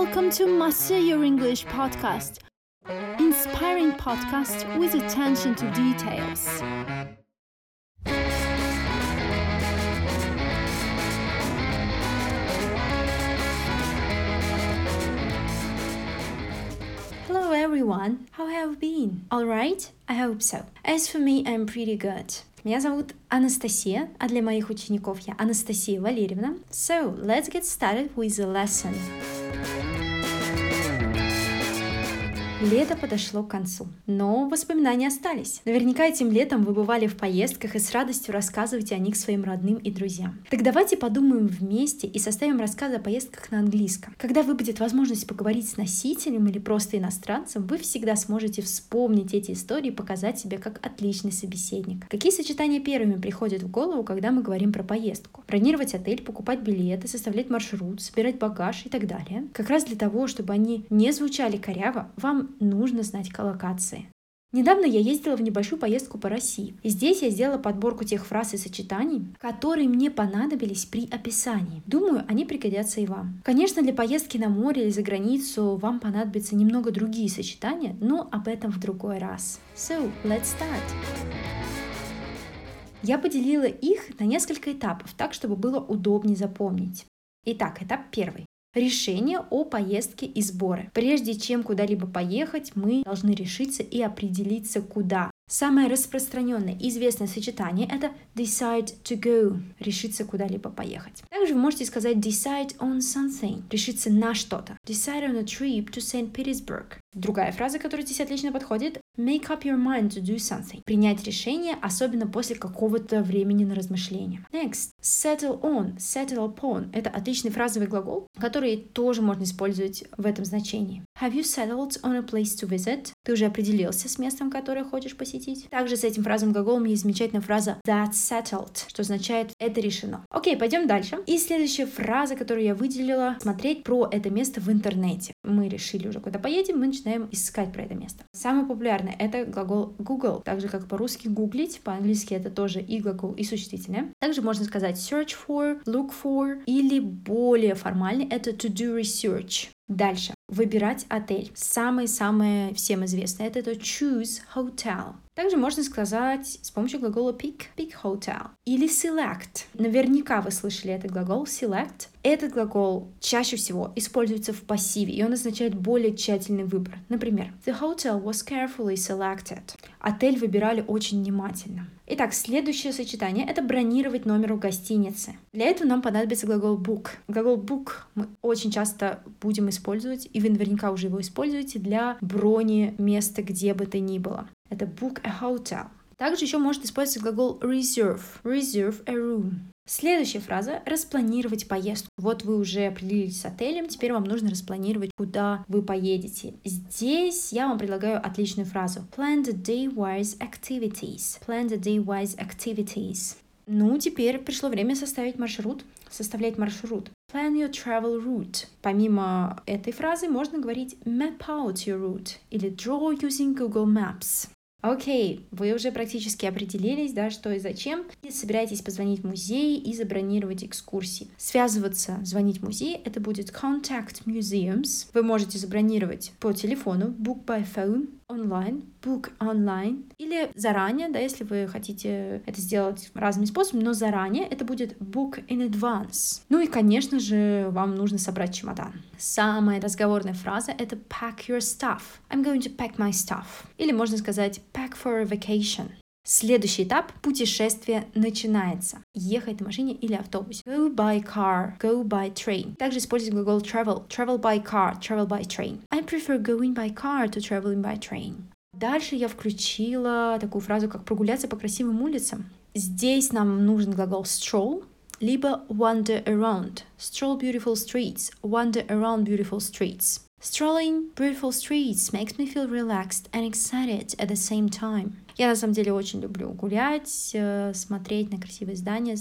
Welcome to Master Your English podcast, inspiring podcast with attention to details. Hello everyone, how have you been? Alright? I hope so. As for me, I'm pretty good. Меня зовут Анастасия, а для моих учеников я Анастасия Валерьевна. So, let's get started with the lesson. Лето подошло к концу, но воспоминания остались. Наверняка этим летом вы бывали в поездках и с радостью рассказываете о них своим родным и друзьям. Так давайте подумаем вместе и составим рассказ о поездках на английском. Когда выпадет возможность поговорить с носителем или просто иностранцем, вы всегда сможете вспомнить эти истории и показать себя как отличный собеседник. Какие сочетания первыми приходят в голову, когда мы говорим про поездку? Бронировать отель, покупать билеты, составлять маршрут, собирать багаж и так далее. Как раз для того, чтобы они не звучали коряво, вам нужно знать коллокации. Недавно я ездила в небольшую поездку по России. И здесь я сделала подборку тех фраз и сочетаний, которые мне понадобились при описании. Думаю, они пригодятся и вам. Конечно, для поездки на море или за границу вам понадобятся немного другие сочетания, но об этом в другой раз. So, let's start! Я поделила их на несколько этапов, так, чтобы было удобнее запомнить. Итак, этап первый. Решение о поездке и сборы. Прежде чем куда-либо поехать, мы должны решиться и определиться, куда. Самое распространенное и известное сочетание это decide to go, решиться куда-либо поехать. Также вы можете сказать decide on something, решиться на что-то. Decide on a trip to St. Petersburg. Другая фраза, которая здесь отлично подходит, make up your mind to do something. Принять решение, особенно после какого-то времени на размышление. Next, settle on, settle upon. Это отличный фразовый глагол, который тоже можно использовать в этом значении. Have you settled on a place to visit? Ты уже определился с местом, которое хочешь посетить. Также с этим фразовым глаголом есть замечательная фраза that's settled, что означает это решено. Окей, пойдем дальше. И следующая фраза, которую я выделила, смотреть про это место в интернете. Мы решили уже куда поедем, мы начинаем искать про это место. Самое популярное это глагол Google, так же как по-русски гуглить, по-английски это тоже и глагол, и существительное. Также можно сказать search for, look for, или более формальный это to do research. Дальше. Выбирать отель. Самое-самое всем известное это choose hotel. Также можно сказать с помощью глагола pick, pick hotel. Или select. Наверняка вы слышали этот глагол select. Этот глагол чаще всего используется в пассиве, и он означает более тщательный выбор. Например, the hotel was carefully selected. Отель выбирали очень внимательно. Итак, следующее сочетание — это бронировать номер у гостиницы. Для этого нам понадобится глагол book. Глагол book мы очень часто будем использовать, и вы наверняка уже его используете для брони места, где бы то ни было. Это book a hotel. Также еще может использоваться глагол reserve. Reserve a room. Следующая фраза — распланировать поездку. Вот вы уже определились с отелем, теперь вам нужно распланировать, куда вы поедете. Здесь я вам предлагаю отличную фразу. Plan the day-wise activities. Plan the day-wise activities. Ну, теперь пришло время составить маршрут. Составлять маршрут. Plan your travel route. Помимо этой фразы можно говорить map out your route или draw using Google Maps. Окей, вы уже практически определились, да, что и зачем. И собираетесь позвонить в музей и забронировать экскурсии. Связываться, звонить в музей, это будет contact museums. Вы можете забронировать по телефону, book by phone, онлайн, book online, или заранее, да, если вы хотите это сделать разными способами, но заранее это будет book in advance. Ну и, конечно же, вам нужно собрать чемодан. Самая разговорная фраза — это pack your stuff. I'm going to pack my stuff. Или можно сказать pack for a vacation. Следующий этап путешествия начинается. Ехать на машине или автобусе. Go by car, go by train. Также используйте глагол travel. Travel by car, travel by train. I prefer going by car to traveling by train. Дальше я включила такую фразу, как прогуляться по красивым улицам. Здесь нам нужен глагол stroll, либо wander around. Stroll beautiful streets, wander around beautiful streets. Strolling beautiful streets makes me feel relaxed and excited at the same time. Я на самом деле очень люблю гулять, э, смотреть на красивые здания.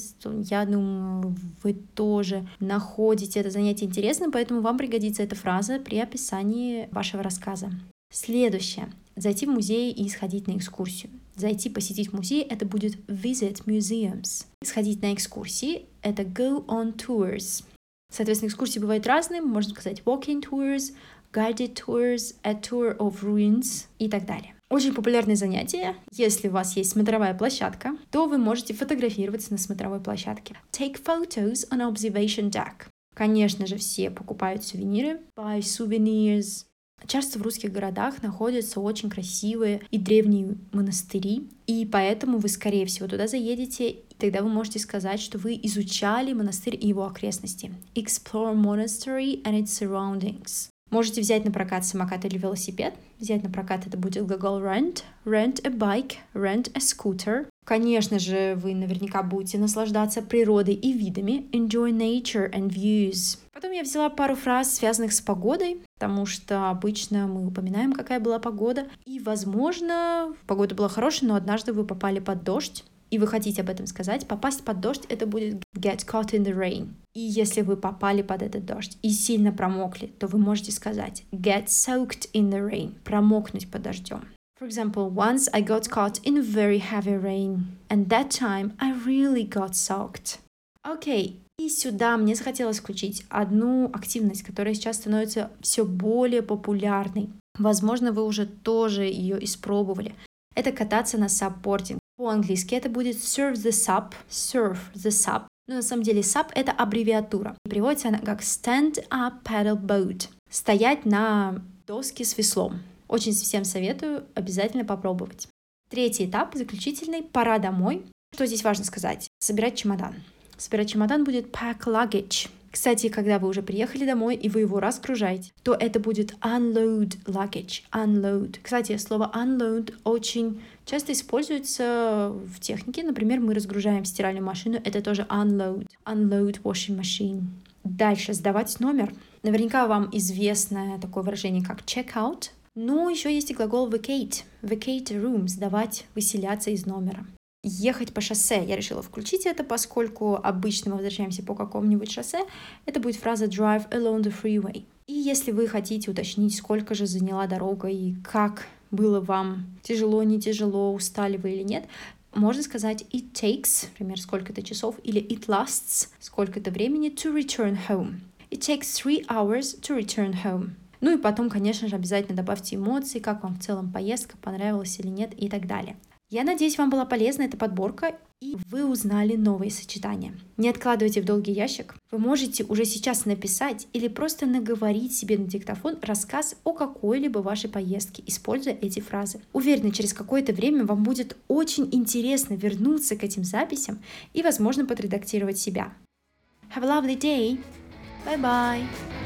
Я думаю, вы тоже находите это занятие интересным, поэтому вам пригодится эта фраза при описании вашего рассказа. Следующее. Зайти в музей и сходить на экскурсию. Зайти посетить музей — это будет visit museums. Сходить на экскурсии — это go on tours. Соответственно, экскурсии бывают разные. Можно сказать walking tours, guided tours, a tour of ruins и так далее. Очень популярное занятие. Если у вас есть смотровая площадка, то вы можете фотографироваться на смотровой площадке. Take photos on observation deck. Конечно же, все покупают сувениры. Buy souvenirs. Часто в русских городах находятся очень красивые и древние монастыри, и поэтому вы, скорее всего, туда заедете, и тогда вы можете сказать, что вы изучали монастырь и его окрестности. Explore monastery and its surroundings. Можете взять на прокат самокат или велосипед. Взять на прокат это будет глагол rent, rent a bike, rent a scooter. Конечно же, вы наверняка будете наслаждаться природой и видами. Enjoy nature and views. Потом я взяла пару фраз, связанных с погодой, потому что обычно мы упоминаем, какая была погода. И, возможно, погода была хорошая, но однажды вы попали под дождь и вы хотите об этом сказать, попасть под дождь это будет get caught in the rain. И если вы попали под этот дождь и сильно промокли, то вы можете сказать get soaked in the rain, промокнуть под дождем. For example, once I got caught in very heavy rain, and that time I really got soaked. Okay. И сюда мне захотелось включить одну активность, которая сейчас становится все более популярной. Возможно, вы уже тоже ее испробовали. Это кататься на сапборде. По-английски это будет surf the sup, surf the sup. Но на самом деле SUP — это аббревиатура. Переводится она как Stand Up Paddle Board. Стоять на доске с веслом. Очень всем советую обязательно попробовать. Третий этап, заключительный, пора домой. Что здесь важно сказать? Собирать чемодан. Собирать чемодан будет pack luggage. Кстати, когда вы уже приехали домой и вы его разгружаете, то это будет unload luggage. Unload. Кстати, слово unload очень часто используется в технике. Например, мы разгружаем стиральную машину, это тоже unload. Unload washing machine. Дальше сдавать номер. Наверняка вам известно такое выражение, как check out. Но еще есть и глагол vacate. Vacate room, сдавать, выселяться из номера ехать по шоссе. Я решила включить это, поскольку обычно мы возвращаемся по какому-нибудь шоссе. Это будет фраза drive along the freeway. И если вы хотите уточнить, сколько же заняла дорога и как было вам тяжело, не тяжело, устали вы или нет, можно сказать it takes, например, сколько-то часов, или it lasts, сколько-то времени to return home. It takes three hours to return home. Ну и потом, конечно же, обязательно добавьте эмоции, как вам в целом поездка, понравилась или нет и так далее. Я надеюсь, вам была полезна эта подборка, и вы узнали новые сочетания. Не откладывайте в долгий ящик. Вы можете уже сейчас написать или просто наговорить себе на диктофон рассказ о какой-либо вашей поездке, используя эти фразы. Уверена, через какое-то время вам будет очень интересно вернуться к этим записям и, возможно, подредактировать себя. Have a lovely day. Bye-bye.